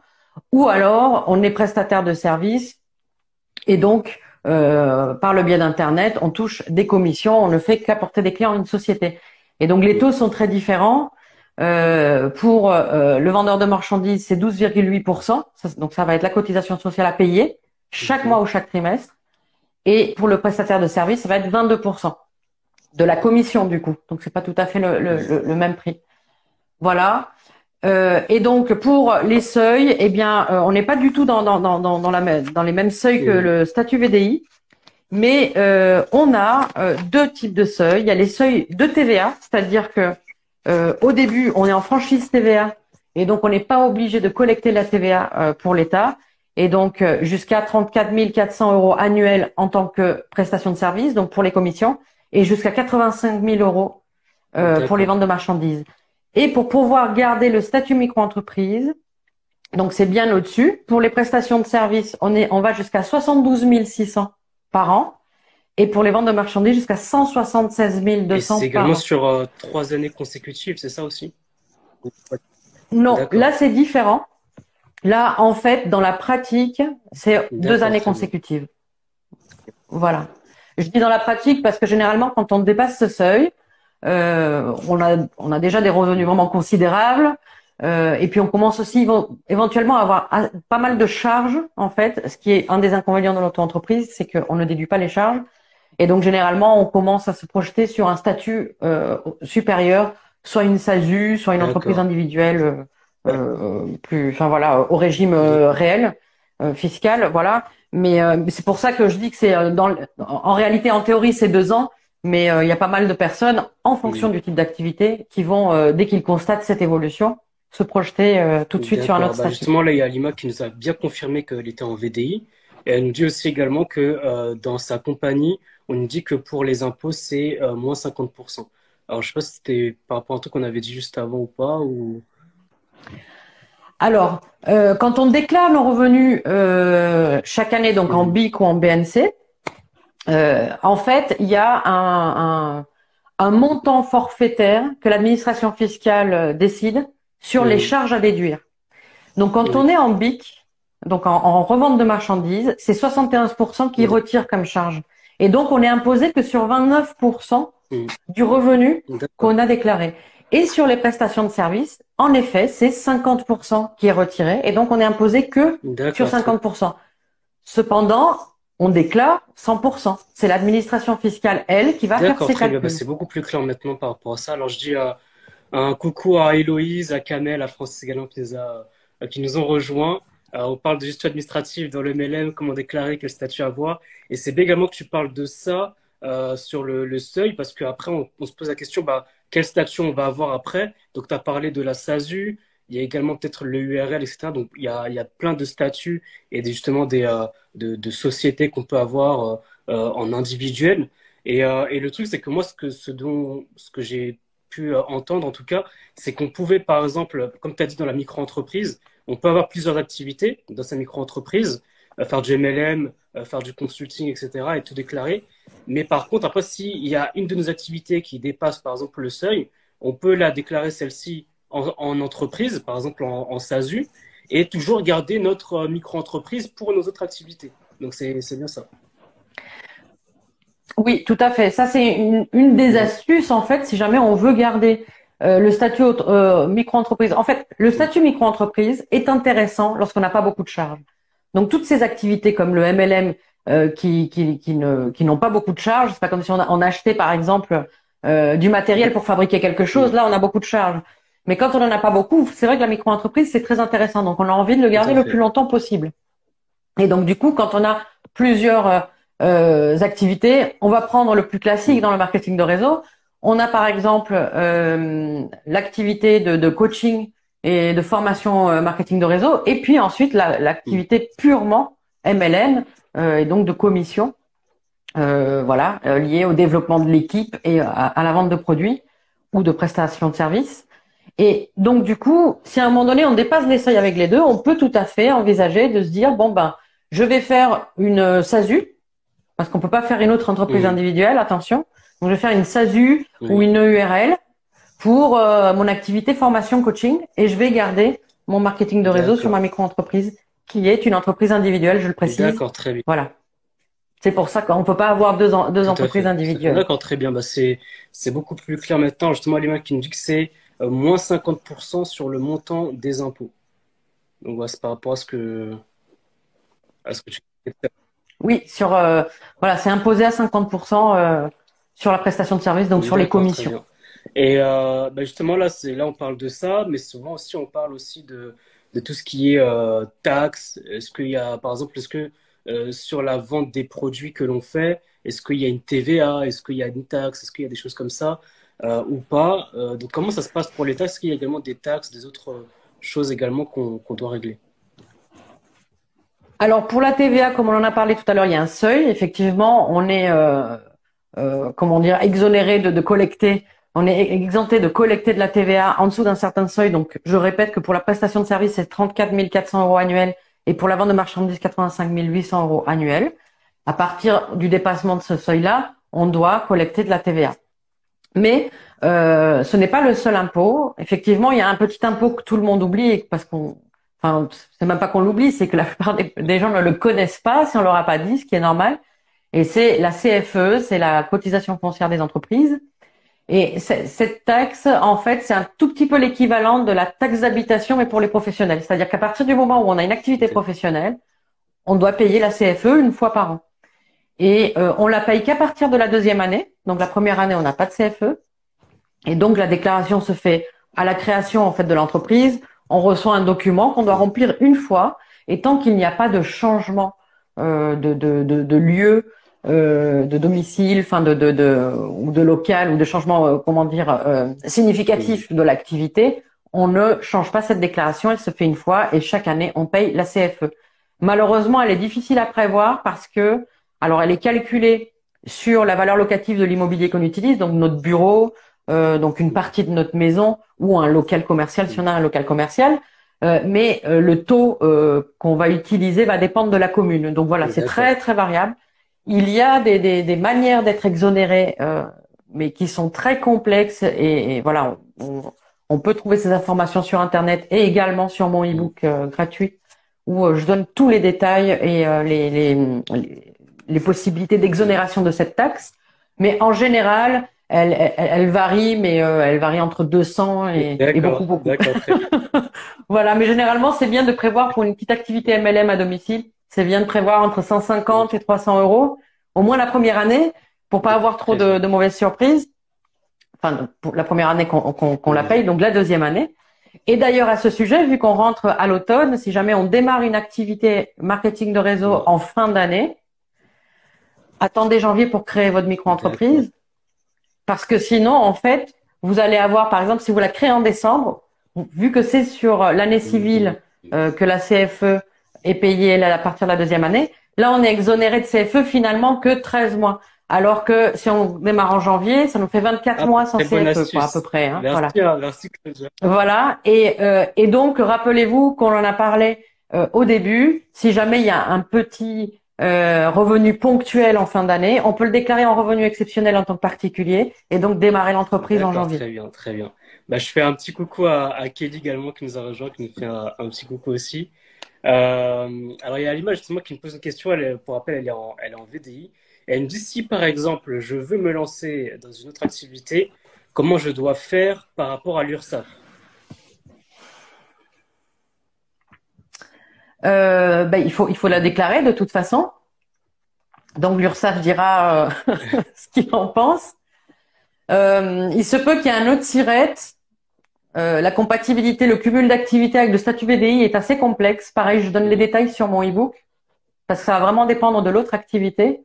Ou alors on est prestataire de service et donc euh, par le biais d'internet, on touche des commissions. On ne fait qu'apporter des clients à une société. Et donc les taux sont très différents. Euh, pour euh, le vendeur de marchandises, c'est 12,8%. Donc ça va être la cotisation sociale à payer chaque mois ou chaque trimestre. Et pour le prestataire de service, ça va être 22% de la commission du coup. Donc c'est pas tout à fait le, le, le, même prix. Voilà. Euh, et donc pour les seuils, eh bien, euh, on n'est pas du tout dans, dans, dans, dans, la, dans les mêmes seuils que le statut VDI, mais euh, on a euh, deux types de seuils. Il y a les seuils de TVA, c'est-à-dire que euh, au début, on est en franchise TVA et donc on n'est pas obligé de collecter la TVA pour l'État et donc euh, jusqu'à 34 400 euros annuels en tant que prestation de service, donc pour les commissions, et jusqu'à 85 000 euros euh, pour les ventes de marchandises. Et pour pouvoir garder le statut micro-entreprise, donc c'est bien au-dessus. Pour les prestations de service, on est, on va jusqu'à 72 600 par an. Et pour les ventes de marchandises, jusqu'à 176 200 C'est également sur euh, trois années consécutives, c'est ça aussi? Non, là c'est différent. Là, en fait, dans la pratique, c'est deux années consécutives. Voilà. Je dis dans la pratique parce que généralement, quand on dépasse ce seuil, euh, on, a, on a déjà des revenus vraiment considérables. Euh, et puis on commence aussi éventuellement à avoir pas mal de charges en fait. Ce qui est un des inconvénients de l'auto-entreprise, c'est qu'on ne déduit pas les charges. Et donc généralement, on commence à se projeter sur un statut euh, supérieur, soit une SASU, soit une entreprise individuelle euh, plus, enfin voilà, au régime euh, réel euh, fiscal, voilà. Mais c'est pour ça que je dis que c'est dans, en réalité, en théorie, c'est deux ans, mais il y a pas mal de personnes, en fonction du type d'activité, qui vont, dès qu'ils constatent cette évolution, se projeter tout de suite sur un autre bah, statut. Justement, là, il y a Alima qui nous a bien confirmé qu'elle était en VDI. Et elle nous dit aussi également que dans sa compagnie, on nous dit que pour les impôts, c'est moins 50%. Alors, je sais pas si c'était par rapport à un truc qu'on avait dit juste avant ou pas. ou alors, euh, quand on déclare nos revenus euh, chaque année, donc en BIC ou en BNC, euh, en fait, il y a un, montant forfaitaire que l'administration fiscale décide sur les charges à déduire. Donc, quand on est en BIC, donc en, revente de marchandises, c'est 71% qui retire comme charge. Et donc, on est imposé que sur 29% du revenu qu'on a déclaré. Et sur les prestations de services, en effet, c'est 50% qui est retiré et donc on est imposé que sur 50%. Cependant, on déclare 100%. C'est l'administration fiscale, elle, qui va faire calculs. Bah, c'est beaucoup plus clair maintenant par rapport à ça. Alors je dis un coucou à Héloïse, à Kamel, à Francis également qui nous, a, qui nous ont rejoints. on parle de gestion administrative dans le MLM, comment déclarer, quel statut avoir. Et c'est également que tu parles de ça euh, sur le, seuil, parce qu'après, on, on, se pose la question, bah, quelle statut on va avoir après. Donc, tu as parlé de la SASU, il y a également peut-être le URL, etc. Donc, il y a, il y a plein de statuts et justement des, euh, de, sociétés qu'on peut avoir euh, euh en individuel. Et, le truc, c'est que moi, ce que, ce ce que j'ai pu entendre, en tout cas, c'est qu'on pouvait, par exemple, comme tu as dit dans la micro-entreprise, on peut avoir plusieurs activités dans sa micro-entreprise, faire du MLM, faire du consulting, etc., et tout déclarer. Mais par contre, après, s'il y a une de nos activités qui dépasse, par exemple, le seuil, on peut la déclarer celle-ci en, entreprise, par exemple en, SASU, et toujours garder notre euh, micro-entreprise pour nos autres activités. Donc, c'est bien ça. Oui, tout à fait. Ça, c'est une, des astuces, en fait, si jamais on veut garder euh, le statut euh, micro-entreprise. En fait, le statut micro-entreprise est intéressant lorsqu'on n'a pas beaucoup de charges. Donc, toutes ces activités comme le MLM euh, qui, n'ont pas beaucoup de charges. C'est pas comme si on, achetait par exemple du matériel pour fabriquer quelque chose. Là, on a beaucoup de charges. Mais quand on en a pas beaucoup, c'est vrai que la micro-entreprise c'est très intéressant. Donc, on a envie de le garder le plus longtemps possible. Et donc, du coup, quand on a plusieurs euh, activités, on va prendre le plus classique dans le marketing de réseau. On a par exemple euh, l'activité de, de, coaching et de formation euh, marketing de réseau, et puis ensuite l'activité purement MLM euh, et donc de commission, euh, voilà, liée au développement de l'équipe et à, la vente de produits ou de prestations de services. Et donc du coup, si à un moment donné on dépasse les seuils avec les deux, on peut tout à fait envisager de se dire bon ben je vais faire une SASU parce qu'on peut pas faire une autre entreprise individuelle, attention. Donc je vais faire une SASU ou une URL pour euh, mon activité formation coaching et je vais garder mon marketing de réseau sur ma micro-entreprise qui est une entreprise individuelle, je le précise. D'accord, très bien. Voilà. C'est pour ça qu'on peut pas avoir deux, deux entreprises individuelles. D'accord, très bien. Bah, c'est, beaucoup plus clair maintenant. Justement, l'image qui nous dit que c'est euh, moins 50% sur le montant des impôts. Donc, c'est par rapport à ce que, à ce que tu Oui, sur, euh, voilà, c'est imposé à 50% sur la prestation de service, donc sur les commissions. Et euh, bah, justement, là, c'est, là, on parle de ça, mais souvent aussi, on parle aussi de, de tout ce qui est euh, taxes. Est-ce qu'il y a, par exemple, est-ce que euh, sur la vente des produits que l'on fait, est-ce qu'il y a une TVA Est-ce qu'il y a une taxe? Est-ce qu'il y a des choses comme ça? Euh, ou pas euh, Donc, comment ça se passe pour les taxes Est-ce qu'il y a également des taxes, des autres choses également qu'on, doit régler? Alors pour la TVA, comme on en a parlé tout à l'heure, il y a un seuil. Effectivement, on est, euh, euh, comment dire, exonéré de, de collecter on est exempté de collecter de la TVA en dessous d'un certain seuil. Donc, je répète que pour la prestation de service, c'est 34 400 euros annuels et pour la vente de marchandises, 85 800 euros annuels. À partir du dépassement de ce seuil-là, on doit collecter de la TVA. Mais euh, ce n'est pas le seul impôt. Effectivement, il y a un petit impôt que tout le monde oublie parce qu'on, enfin, c'est même pas qu'on l'oublie, c'est que la plupart des, gens ne le connaissent pas si on leur a pas dit, ce qui est normal. Et c'est la CFE, c'est la cotisation foncière des entreprises. Et cette taxe, en fait, c'est un tout petit peu l'équivalent de la taxe d'habitation, mais pour les professionnels. C'est-à-dire qu'à partir du moment où on a une activité professionnelle, on doit payer la CFE une fois par an. Et euh, on la paye qu'à partir de la deuxième année. Donc la première année, on n'a pas de CFE. Et donc la déclaration se fait à la création en fait de l'entreprise. On reçoit un document qu'on doit remplir une fois. Et tant qu'il n'y a pas de changement euh, de, lieu euh, de domicile, enfin de, ou de local ou de changement, euh, comment dire, significatif de l'activité, on ne change pas cette déclaration. Elle se fait une fois et chaque année on paye la CFE. Malheureusement, elle est difficile à prévoir parce que, alors, elle est calculée sur la valeur locative de l'immobilier qu'on utilise, donc notre bureau, donc une partie de notre maison ou un local commercial si on a un local commercial. mais le taux qu'on va utiliser va dépendre de la commune. Donc voilà, c'est très très variable. Il y a des, des, des manières d'être exonéré, euh, mais qui sont très complexes. Et, voilà, on, on, peut trouver ces informations sur Internet et également sur mon e-book euh, gratuit où euh, je donne tous les détails et euh, les, les, les, possibilités d'exonération de cette taxe. Mais en général, elle, elle, elle varie, mais elle varie entre 200 et, et beaucoup, beaucoup. voilà, mais généralement, c'est bien de prévoir pour une petite activité MLM à domicile c'est bien de prévoir entre 150 et 300 euros, au moins la première année, pour pas avoir trop de, de mauvaises surprises. Enfin, pour la première année qu'on la paye, donc la deuxième année. Et d'ailleurs, à ce sujet, vu qu'on rentre à l'automne, si jamais on démarre une activité marketing de réseau en fin d'année, attendez janvier pour créer votre micro-entreprise. Parce que sinon, en fait, vous allez avoir, par exemple, si vous la créez en décembre, vu que c'est sur l'année civile euh, que la CFE est payé à partir de la deuxième année. Là, on est exonéré de CFE finalement que 13 mois. Alors que si on démarre en janvier, ça nous fait 24 ah, mois sans CFE, quoi, à peu près. Hein, voilà. Hein, merci, voilà. Et, euh, et donc, rappelez-vous qu'on en a parlé euh, au début. Si jamais il y a un petit euh, revenu ponctuel en fin d'année, on peut le déclarer en revenu exceptionnel en tant que particulier et donc démarrer l'entreprise en janvier. Très bien, très bien. Bah, je fais un petit coucou à, à Kelly également qui nous a rejoint, qui nous fait un, un petit coucou aussi. Euh, alors, il y a l'image justement qui me pose une question. Elle, pour rappel, elle est, en, elle est en VDI. elle me dit si, par exemple, je veux me lancer dans une autre activité, comment je dois faire par rapport à l'URSSAF? Euh, ben, il, faut, il faut la déclarer de toute façon. Donc l'URSSAF dira ce qu'il en pense. il se peut qu'il y ait un autre SIRET. la compatibilité, le cumul d'activités avec le statut VDI est assez complexe. Pareil, je donne les détails sur mon e-book parce que ça va vraiment dépendre de l'autre activité.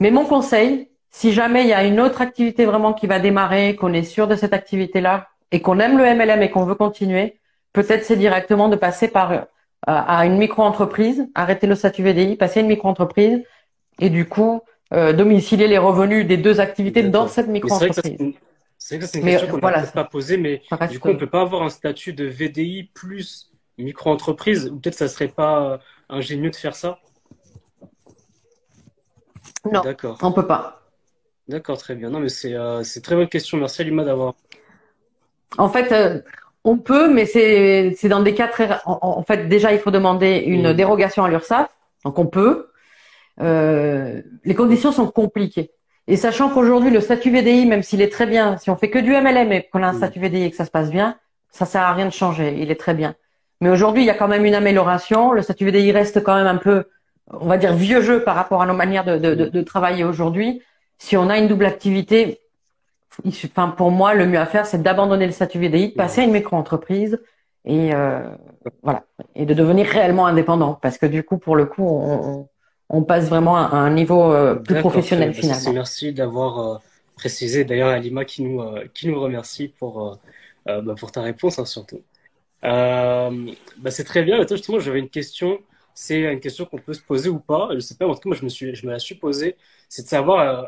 Mais mon conseil, si jamais il y a une autre activité vraiment qui va démarrer, qu'on est sûr de cette activité-là et qu'on aime le MLM et qu'on veut continuer, peut-être c'est directement de passer par euh, à une micro-entreprise, arrêter le statut VDI, passer à une micro-entreprise et du coup euh, domicilier les revenus des deux activités dans cette micro-entreprise. C'est vrai que c'est une question qu'on n'a pas posée, mais du coup, on peut pas avoir un statut de VDI plus micro-entreprise, ou peut-être ça serait pas ingénieux de faire ça? Non, D'accord. on peut pas. D'accord, très bien. Non, mais c'est euh, c'est très bonne question. Merci Alima d'avoir. En fait, euh, on peut, mais c'est c'est dans des cas très. En, fait, déjà, il faut demander une dérogation à l'URSSAF. Donc, on peut. Euh, les conditions sont compliquées. Et sachant qu'aujourd'hui, le statut VDI, même s'il est très bien, si on fait que du MLM et qu'on a un statut VDI et que ça se passe bien, ça sert à rien de changer. Il est très bien. Mais aujourd'hui, il y a quand même une amélioration. Le statut VDI reste quand même un peu on va dire vieux jeu par rapport à nos manières de, de, de, travailler aujourd'hui. Si on a une double activité, enfin pour moi le mieux à faire c'est d'abandonner le statut VDI, de passer à une micro-entreprise et euh, voilà et de devenir réellement indépendant parce que du coup pour le coup on, on passe vraiment à un niveau euh, plus professionnel finalement. Merci d'avoir euh, précisé. D'ailleurs Alima qui nous qui nous remercie pour bah, pour ta réponse hein, surtout. bah, c'est très bien. Justement j'avais une question c'est une question qu'on peut se poser ou pas. Je sais pas, en tout cas, moi, je me, suis, je me la suis posée. C'est de savoir, euh,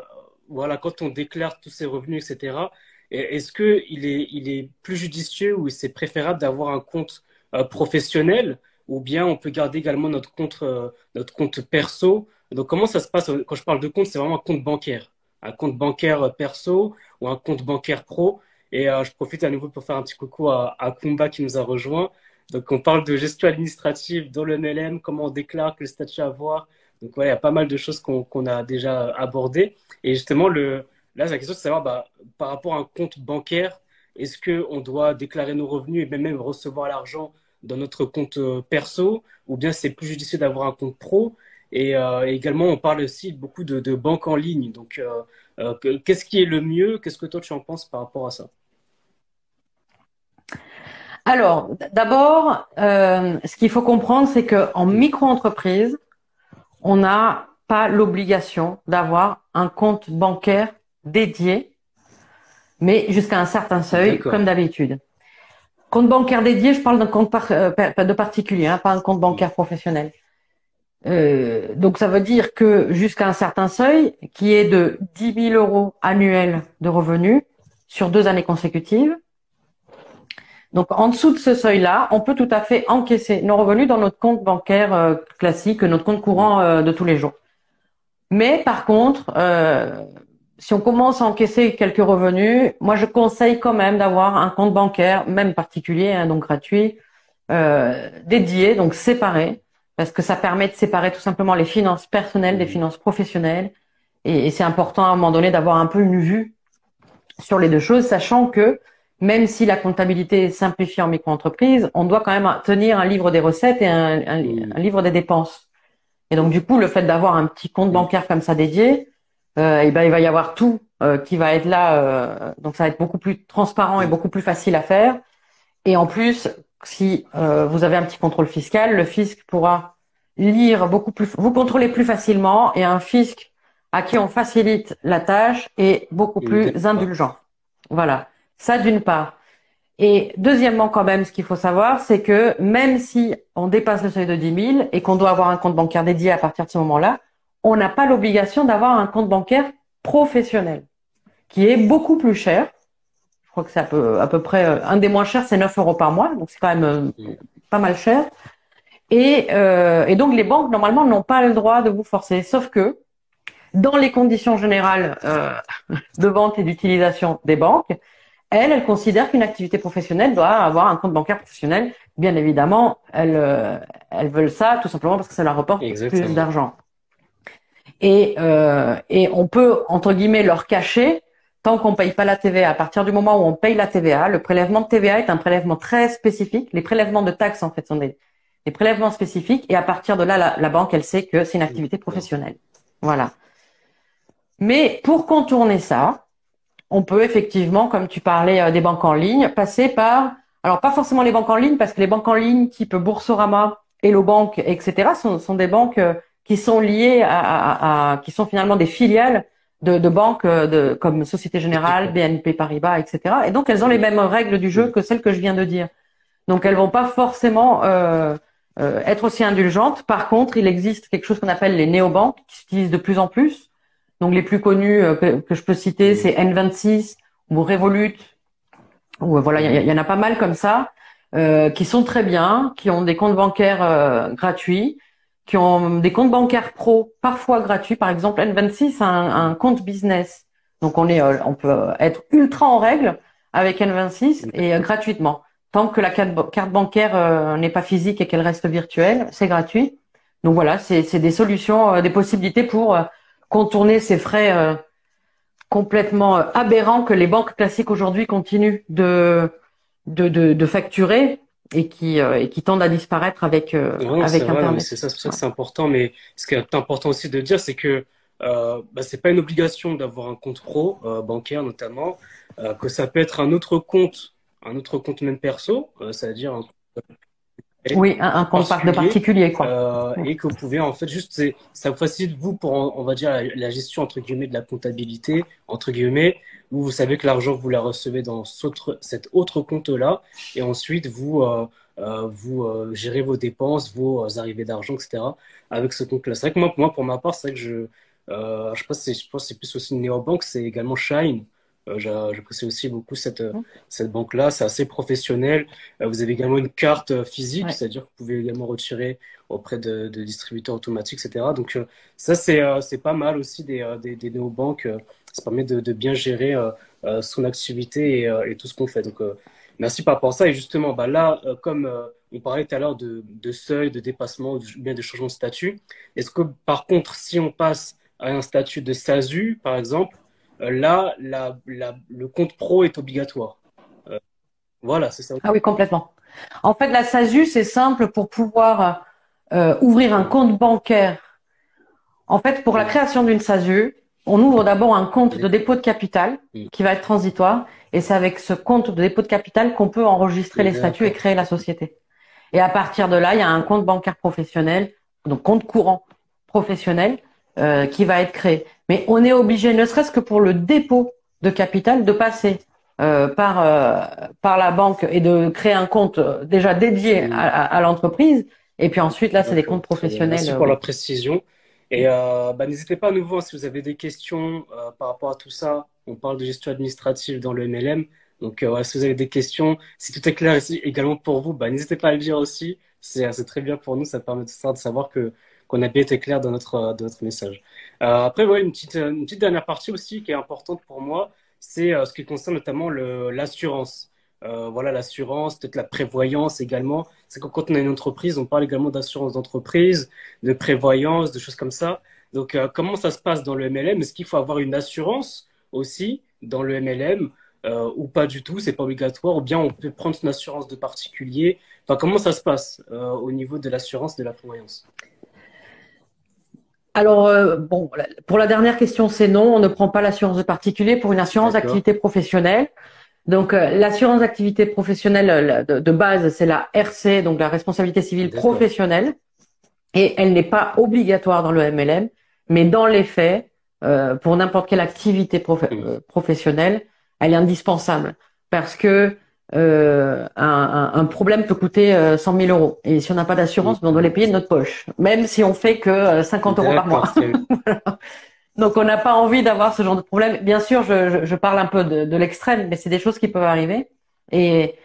voilà, quand on déclare tous ses revenus, etc., est-ce qu'il est, il est plus judicieux ou c'est préférable d'avoir un compte euh, professionnel ou bien on peut garder également notre compte, euh, notre compte perso? Donc, comment ça se passe Quand je parle de compte, c'est vraiment un compte bancaire. Un compte bancaire perso ou un compte bancaire pro. Et je profite à nouveau pour faire un petit coucou à, à Kumba qui nous a rejoint. Donc, on parle de gestion administrative dans le MLM, comment on déclare que le statut à voir. Donc, voilà, il y a pas mal de choses qu'on a déjà abordées. Et justement, le, là, la question, c'est de savoir, bah, par rapport à un compte bancaire, est-ce qu'on doit déclarer nos revenus et même recevoir l'argent dans notre compte euh, perso ou bien c'est plus judicieux d'avoir un compte pro? Et, euh, également, on parle aussi beaucoup de, banques en ligne. Donc, euh, qu'est-ce qui est le mieux? Qu'est-ce que toi, tu en penses par rapport à ça? Alors, d'abord, ce qu'il faut comprendre, c'est qu'en micro-entreprise, on n'a pas l'obligation d'avoir un compte bancaire dédié, mais jusqu'à un certain seuil, comme d'habitude. Compte bancaire dédié, je parle d'un compte euh, de particulier, hein, pas un compte bancaire professionnel. Euh, donc ça veut dire que jusqu'à un certain seuil, qui est de 10 000 euros annuels de revenus sur deux années consécutives, donc, en dessous de ce seuil-là, on peut tout à fait encaisser nos revenus dans notre compte bancaire euh, classique, notre compte courant euh, de tous les jours. Mais par contre, euh, si on commence à encaisser quelques revenus, moi je conseille quand même d'avoir un compte bancaire, même particulier, hein, donc gratuit, dédié, donc séparé, parce que ça permet de séparer tout simplement les finances personnelles des finances professionnelles. Et, et c'est important à un moment donné d'avoir un peu une vue sur les deux choses, sachant que même si la comptabilité est simplifiée en micro-entreprise, on doit quand même tenir un livre des recettes et un, livre des dépenses. Et donc du coup, le fait d'avoir un petit compte bancaire comme ça dédié, euh, et eh ben il va y avoir tout euh, qui va être là. Euh, donc ça va être beaucoup plus transparent et beaucoup plus facile à faire. Et en plus, si euh, vous avez un petit contrôle fiscal, le fisc pourra lire beaucoup plus, vous contrôler plus facilement et un fisc à qui on facilite la tâche est beaucoup plus indulgent. Voilà. Ça d'une part. Et deuxièmement, quand même, ce qu'il faut savoir, c'est que même si on dépasse le seuil de 10 000 et qu'on doit avoir un compte bancaire dédié à partir de ce moment-là, on n'a pas l'obligation d'avoir un compte bancaire professionnel, qui est beaucoup plus cher. Je crois que c'est à peu, près euh, un des moins chers, c'est 9 euros par mois, donc c'est quand même euh, pas mal cher. Et, euh, et, donc les banques normalement n'ont pas le droit de vous forcer, sauf que dans les conditions générales de vente et d'utilisation des banques, elle, elle considère qu'une activité professionnelle doit avoir un compte bancaire professionnel. Bien évidemment, elles, euh, elles veulent ça tout simplement parce que ça leur rapporte plus d'argent. Et, euh, et on peut, entre guillemets, leur cacher tant qu'on paye pas la TVA. À partir du moment où on paye la TVA, le prélèvement de TVA est un prélèvement très spécifique. Les prélèvements de taxes, en fait, sont des, des prélèvements spécifiques. Et à partir de là, la, la banque, elle sait que c'est une activité professionnelle. Voilà. Mais pour contourner ça, on peut effectivement, comme tu parlais euh, des banques en ligne, passer par, alors pas forcément les banques en ligne, parce que les banques en ligne type Boursorama, Hello Bank, etc., sont, sont des banques euh, qui sont liées à, à, qui sont finalement des filiales de, de banques euh, de, comme Société Générale, BNP Paribas, etc. Et donc elles ont les mêmes règles du jeu que celles que je viens de dire. Donc elles vont pas forcément euh, euh, être aussi indulgentes. Par contre, il existe quelque chose qu'on appelle les néobanques qui s'utilisent de plus en plus. Donc les plus connus euh, que, que, je peux citer, c'est N26 ou Revolut. Ou voilà, il y, y, en a pas mal comme ça euh, qui sont très bien, qui ont des comptes bancaires gratuits qui ont des comptes bancaires pro, parfois gratuits. Par exemple, N26 a un, compte business. Donc on est, euh, on peut être ultra en règle avec N26 et euh, gratuitement. Tant que la carte bancaire euh, n'est pas physique et qu'elle reste virtuelle, c'est gratuit. Donc voilà, c'est des solutions, des possibilités pour contourner ces frais complètement aberrants que les banques classiques aujourd'hui continuent de, de, de, de facturer et qui euh, et qui tendent à disparaître avec euh, avec Internet. C'est ça, c'est pour ça que c'est important. Mais ce qui est important aussi de dire, c'est que euh, bah, c'est pas une obligation d'avoir un compte pro euh, bancaire notamment, euh, que ça peut être un autre compte, un autre compte même perso, c'est-à-dire un oui, un, compte de particulier, quoi. Et que vous pouvez, en fait, juste, ça vous facilite, vous, pour, on va dire, la, gestion, entre guillemets, de la comptabilité, entre guillemets, où vous savez que l'argent, vous la recevez dans cet autre compte-là, et ensuite, vous, euh, euh, vous euh, gérez vos dépenses, vos arrivées d'argent, etc., avec ce compte-là. C'est vrai que moi, moi, pour ma part, c'est vrai que je, je pense que c'est plus aussi une néobanque, c'est également Shine. Euh, j'apprécie aussi beaucoup cette, mmh. cette banque-là. C'est assez professionnel. Euh, vous avez également une carte euh, physique, c'est-à-dire que vous pouvez également retirer auprès de, de distributeurs automatiques, etc. Donc ça, c'est pas mal aussi des, des, des néobanques. Ça permet de, de bien gérer son activité et, et tout ce qu'on fait. Donc merci par rapport à ça. Et justement, bah là, comme on parlait tout à l'heure de, de, seuil, de dépassement, bien de changement de statut, est-ce que par contre, si on passe à un statut de SASU, par exemple, euh, là, le compte pro est obligatoire. Euh, voilà, c'est ça. Ah oui, complètement. En fait, la SASU, c'est simple pour pouvoir euh, ouvrir un compte bancaire. En fait, pour la création d'une SASU, on ouvre d'abord un compte de dépôt de capital qui va être transitoire, et c'est avec ce compte de dépôt de capital qu'on peut enregistrer les statuts et créer la société. Et à partir de là, il y a un compte bancaire professionnel, donc compte courant professionnel, euh, qui va être créé. Mais on est obligé, ne serait-ce que pour le dépôt de capital, de passer euh, par euh, par la banque et de créer un compte déjà dédié à, à, l'entreprise. Et puis ensuite, là, c'est des comptes professionnels. Merci pour la précision. Et bah, n'hésitez pas à nouveau hein, si vous avez des questions par rapport à tout ça. On parle de gestion administrative dans le MLM. Donc, si vous avez des questions, si tout est clair ici également pour vous, bah, n'hésitez pas à le dire aussi. C'est très bien pour nous. Ça permet de savoir que qu'on a bien été clair dans notre, notre message. Euh, après, ouais, une, petite, dernière partie aussi qui est importante pour moi, c'est euh, ce qui concerne notamment l'assurance. Euh, voilà, l'assurance, peut-être la prévoyance également. C'est que quand on a une entreprise, on parle également d'assurance d'entreprise, de prévoyance, de choses comme ça. Donc, euh, comment ça se passe dans le MLM Est-ce qu'il faut avoir une assurance aussi dans le MLM euh, ou pas du tout? C'est pas obligatoire Ou bien on peut prendre une assurance de particulier Enfin, comment ça se passe au niveau de l'assurance de la prévoyance? Alors, euh, bon, pour la dernière question, c'est non. On ne prend pas l'assurance de particulier pour une assurance d'activité professionnelle. Donc, euh, l'assurance d'activité professionnelle de, de, base, c'est la RC, donc la responsabilité civile professionnelle. Et elle n'est pas obligatoire dans le MLM, mais dans les faits, euh, pour n'importe quelle activité mmh. professionnelle, elle est indispensable parce que euh, un, un, problème peut coûter 100 euh, 000 euros. Et si on n'a pas d'assurance, on doit les payer de notre poche, même si on fait que 50 euh, euros par mois. Donc on n'a pas envie d'avoir ce genre de problème. Bien sûr, je, je parle un peu de, de l'extrême, mais c'est des choses qui peuvent arriver. Et,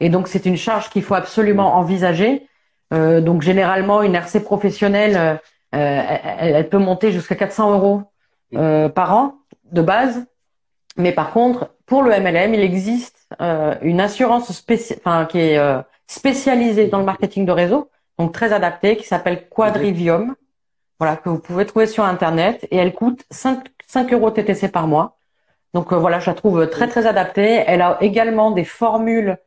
et donc c'est une charge qu'il faut absolument envisager. Euh, donc généralement, une RC professionnelle, euh, elle, elle, peut monter jusqu'à 400 euros par an de base. Mais par contre, pour le MLM, il existe euh, une assurance enfin, qui est euh, spécialisée dans le marketing de réseau, donc très adaptée, qui s'appelle Quadrivium, voilà, que vous pouvez trouver sur Internet, et elle coûte 5, 5 euros TTC par mois. Donc euh, voilà, je la trouve très très adaptée. Elle a également des formules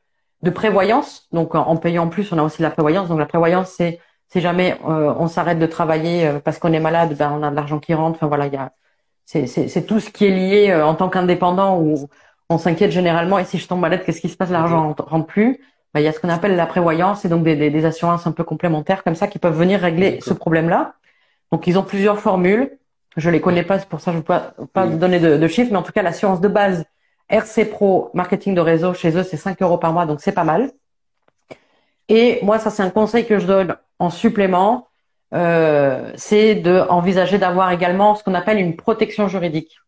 de prévoyance. Donc en, payant plus, on a aussi la prévoyance. Donc la prévoyance, c'est Si jamais on s'arrête de travailler parce qu'on est malade, ben on a de l'argent qui rentre. Enfin voilà, il y a c'est tout ce qui est lié en tant qu'indépendant où on s'inquiète généralement. Et si je tombe malade, qu'est-ce qui se passe? L'argent rentre plus. Ben, il y a ce qu'on appelle la prévoyance et donc des, des, des, assurances un peu complémentaires comme ça qui peuvent venir régler ce problème-là. Donc ils ont plusieurs formules. Je les connais pas, c'est pour ça que je ne peux pas, vous donner de, de, chiffres, mais en tout cas l'assurance de base RC Pro marketing de réseau chez eux c'est 5 euros par mois, donc c'est pas mal. Et moi ça c'est un conseil que je donne en supplément, euh, c'est de envisager d'avoir également ce qu'on appelle une protection juridique.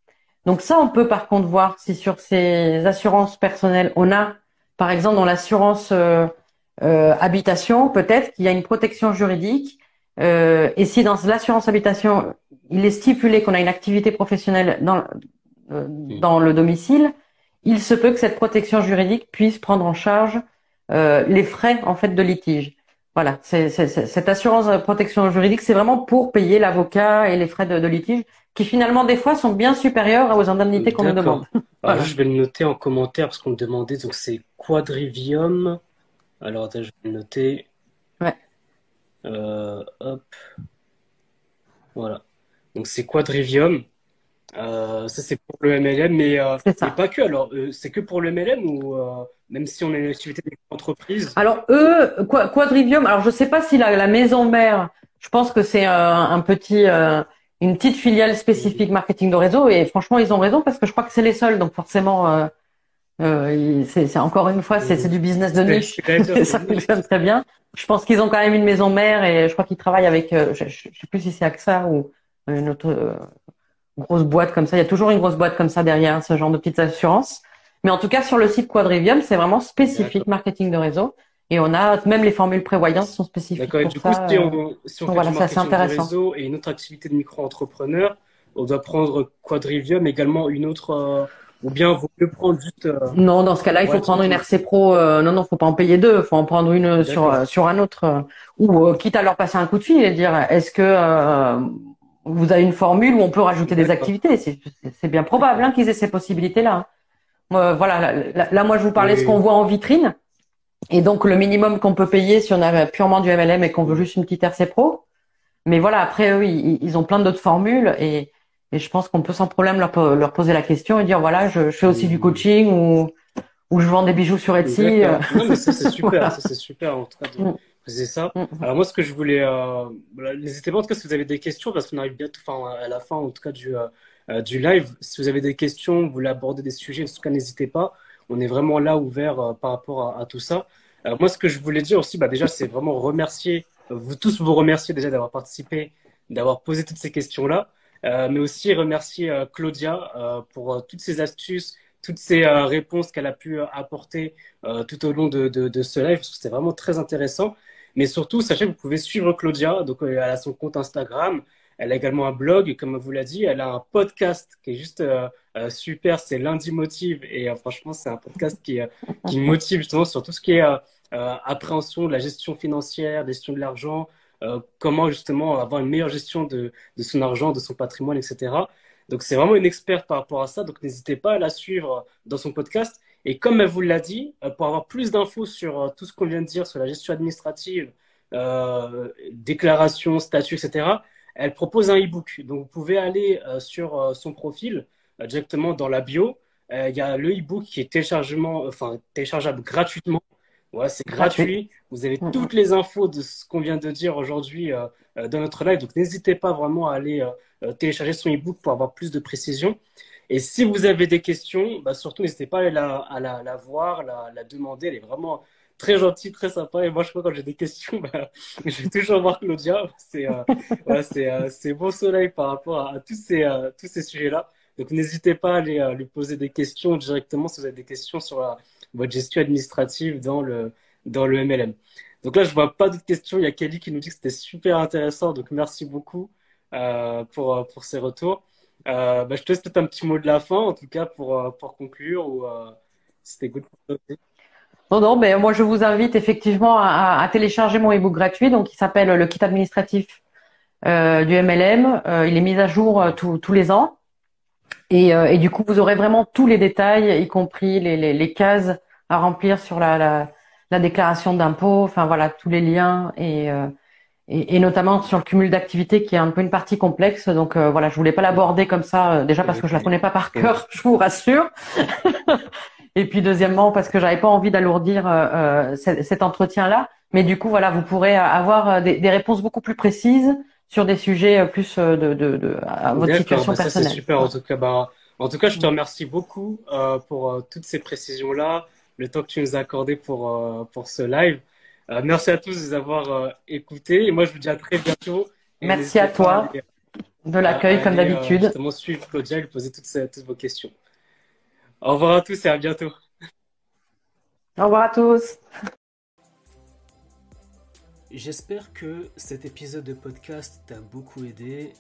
Donc ça on peut par contre voir si sur ces assurances personnelles on a par exemple, dans l'assurance euh, euh, habitation, peut-être qu'il y a une protection juridique. Euh, et si dans l'assurance habitation, il est stipulé qu'on a une activité professionnelle dans, dans le domicile, il se peut que cette protection juridique puisse prendre en charge les frais en fait de litige. Voilà, c'est, cette assurance de protection juridique, c'est vraiment pour payer l'avocat et les frais de, de litige qui finalement des fois sont bien supérieurs aux indemnités qu'on nous demande. Alors, je vais le noter en commentaire parce qu'on me demandait, donc c'est Quadrivium. Alors attends, je vais le noter. Ouais. Euh, hop. Voilà. Donc c'est Quadrivium. Euh, ça c'est pour le MLM, mais, euh, pas que. Alors euh, c'est que pour le MLM ou même si on est une activité d'entreprise? Alors eux, Quadrivium. Alors je sais pas si la, la maison mère. Je pense que c'est un petit une petite filiale spécifique marketing de réseau et franchement ils ont raison parce que je crois que c'est les seuls. Donc forcément euh, euh, c'est encore une fois c'est du business de niche. Ça fonctionne très bien. Je pense qu'ils ont quand même une maison mère et je crois qu'ils travaillent avec euh, je, je, sais plus si c'est AXA ou une autre euh, grosse boîte comme ça. Il y a toujours une grosse boîte comme ça derrière ce genre de petites assurances. Mais en tout cas sur le site Quadrivium c'est vraiment spécifique marketing de réseau et on a même les formules prévoyance sont spécifiques. D'accord. Et du coup, si on, si on fait voilà, du marketing réseau et une autre activité de micro-entrepreneur, on doit prendre Quadrivium, également une autre, euh, ou bien vous mieux prendre juste. Euh, non, dans ce cas-là, il faut prendre une RC Pro. Euh, non, non, faut pas en payer deux. Faut en prendre une sur sur un autre, ou quitte à leur passer un coup de fil et dire est-ce que vous avez une formule où on peut rajouter des activités? C'est bien probable hein, qu'ils aient ces possibilités-là. voilà. Là, moi, je vous parlais de ce qu'on voit en vitrine. Et donc, le minimum qu'on peut payer si on a purement du MLM et qu'on veut juste une petite RC Pro. Mais voilà, après, eux, ils, ont plein d'autres formules et, et je pense qu'on peut sans problème leur, leur, poser la question et dire, voilà, je, je fais aussi du coaching ou, ou je vends des bijoux sur Etsy. Non, mais ça, c'est super, ça, c'est super, en tout cas, de poser ça. Mm, mm. Alors, moi, ce que je voulais, euh, n'hésitez pas, en tout cas, si vous avez des questions, parce qu'on arrive bientôt, enfin, à la fin, en tout cas, du, euh, euh, du live. Si vous avez des questions, vous voulez aborder des sujets, en tout cas, n'hésitez pas on est vraiment là ouvert euh, par rapport à, tout ça. Euh, moi, ce que je voulais dire aussi, bah, déjà, c'est vraiment remercier, vous tous vous remercier déjà d'avoir participé, d'avoir posé toutes ces questions-là, euh, mais aussi remercier Claudia pour toutes ces astuces, toutes ces réponses qu'elle a pu apporter tout au long de, de, ce live, parce que c'était vraiment très intéressant. Mais surtout, sachez que vous pouvez suivre Claudia, donc elle a son compte Instagram, elle a également un blog, comme elle vous l'a dit. Elle a un podcast qui est juste euh, euh, super, c'est Lundi Motive. Et euh, franchement, c'est un podcast qui, qui motive justement sur tout ce qui est appréhension de la gestion financière, gestion de l'argent, comment justement avoir une meilleure gestion de, de, son argent, de son patrimoine, etc. Donc c'est vraiment une experte par rapport à ça. Donc n'hésitez pas à la suivre dans son podcast. Et comme elle vous l'a dit, pour avoir plus d'infos sur tout ce qu'on vient de dire sur la gestion administrative, déclaration, statut, etc., elle propose un e-book. Donc, vous pouvez aller euh, sur euh, son profil, euh, directement dans la bio. Il y a le e-book qui est téléchargement, enfin, téléchargeable gratuitement. C'est gratuit. Vous avez mm-hmm. toutes les infos de ce qu'on vient de dire aujourd'hui dans notre live. Donc, n'hésitez pas vraiment à aller télécharger son e-book pour avoir plus de précision. Et si vous avez des questions, bah, surtout n'hésitez pas à la, à la, voir, la, la, demander. Elle est vraiment très gentil, très sympa. Et moi, je crois quand j'ai des questions, bah, je vais toujours voir Claudia. C'est euh, c'est euh, bon soleil par rapport à, tous ces euh, tous ces sujets-là. Donc n'hésitez pas à aller lui poser des questions directement si vous avez des questions sur votre gestion administrative dans le dans le MLM. Donc là, je vois pas d'autres questions. Il y a Kelly qui nous dit que c'était super intéressant. Donc merci beaucoup pour pour ces retours. Bah, je te laisse peut-être un petit mot de la fin, en tout cas pour pour conclure ou c'était good. Non, non, mais moi je vous invite effectivement à, à télécharger mon ebook gratuit, donc il s'appelle le kit administratif euh, du MLM. Euh, il est mis à jour euh, tous les ans. Et, et, du coup, vous aurez vraiment tous les détails, y compris les, les, les cases à remplir sur la, la, la déclaration d'impôt, enfin voilà, tous les liens et, et, notamment sur le cumul d'activités qui est un peu une partie complexe. Donc voilà, je voulais pas l'aborder comme ça déjà parce que je la connais pas par cœur, je vous rassure. Et puis deuxièmement parce que j'avais pas envie d'alourdir cet entretien-là. Mais du coup voilà, vous pourrez avoir des, des réponses beaucoup plus précises sur des sujets plus de, de, de à votre situation bah personnelle. C'est super en tout cas. Bah, en tout cas, je te remercie beaucoup euh, pour euh, toutes ces précisions-là, le temps que tu nous as accordé pour, euh, pour ce live. merci à tous de nous avoir écoutés. Et moi, je vous dis à très bientôt. merci à toi de l'accueil, comme d'habitude. justement, suivre Claudia et lui poser toutes, toutes vos questions. Au revoir à tous et à bientôt. Au revoir à tous. J'espère que cet épisode de podcast t'a beaucoup aidé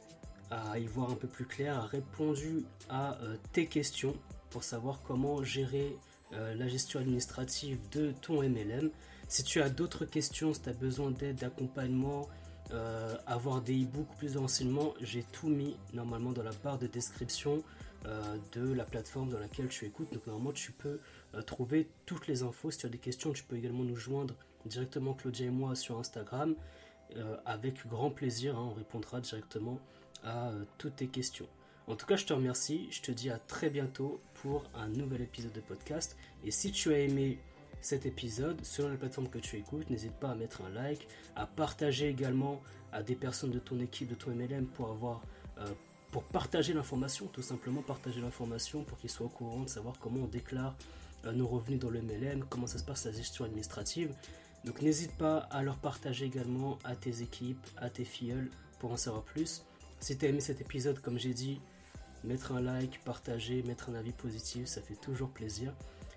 à y voir un peu plus clair, a répondu à euh, tes questions pour savoir comment gérer euh, la gestion administrative de ton MLM. Si tu as d'autres questions, si tu as besoin d'aide, d'accompagnement, euh, avoir des e-books, plus de renseignements, j'ai tout mis normalement dans la barre de description de la plateforme dans laquelle tu écoutes. Donc normalement tu peux trouver toutes les infos. Si tu as des questions, tu peux également nous joindre directement Claudia et moi sur Instagram. avec grand plaisir, hein, on répondra directement à euh, toutes tes questions. En tout cas, je te remercie. Je te dis à très bientôt pour un nouvel épisode de podcast. Et si tu as aimé cet épisode, selon la plateforme que tu écoutes, n'hésite pas à mettre un like, à partager également à des personnes de ton équipe, de ton MLM pour avoir euh, pour partager l'information, tout simplement partager l'information pour qu'ils soient au courant de savoir comment on déclare euh, nos revenus dans le MLM, comment ça se passe la gestion administrative. Donc n'hésite pas à leur partager également à tes équipes, à tes filleuls pour en savoir plus. Si tu aimé cet épisode, comme j'ai dit, mettre un like, partager, mettre un avis positif, ça fait toujours plaisir.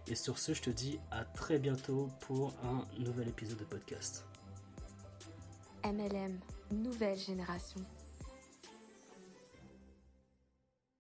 Et sur ce, je te dis à très bientôt pour un nouvel épisode de podcast. MLM, nouvelle génération.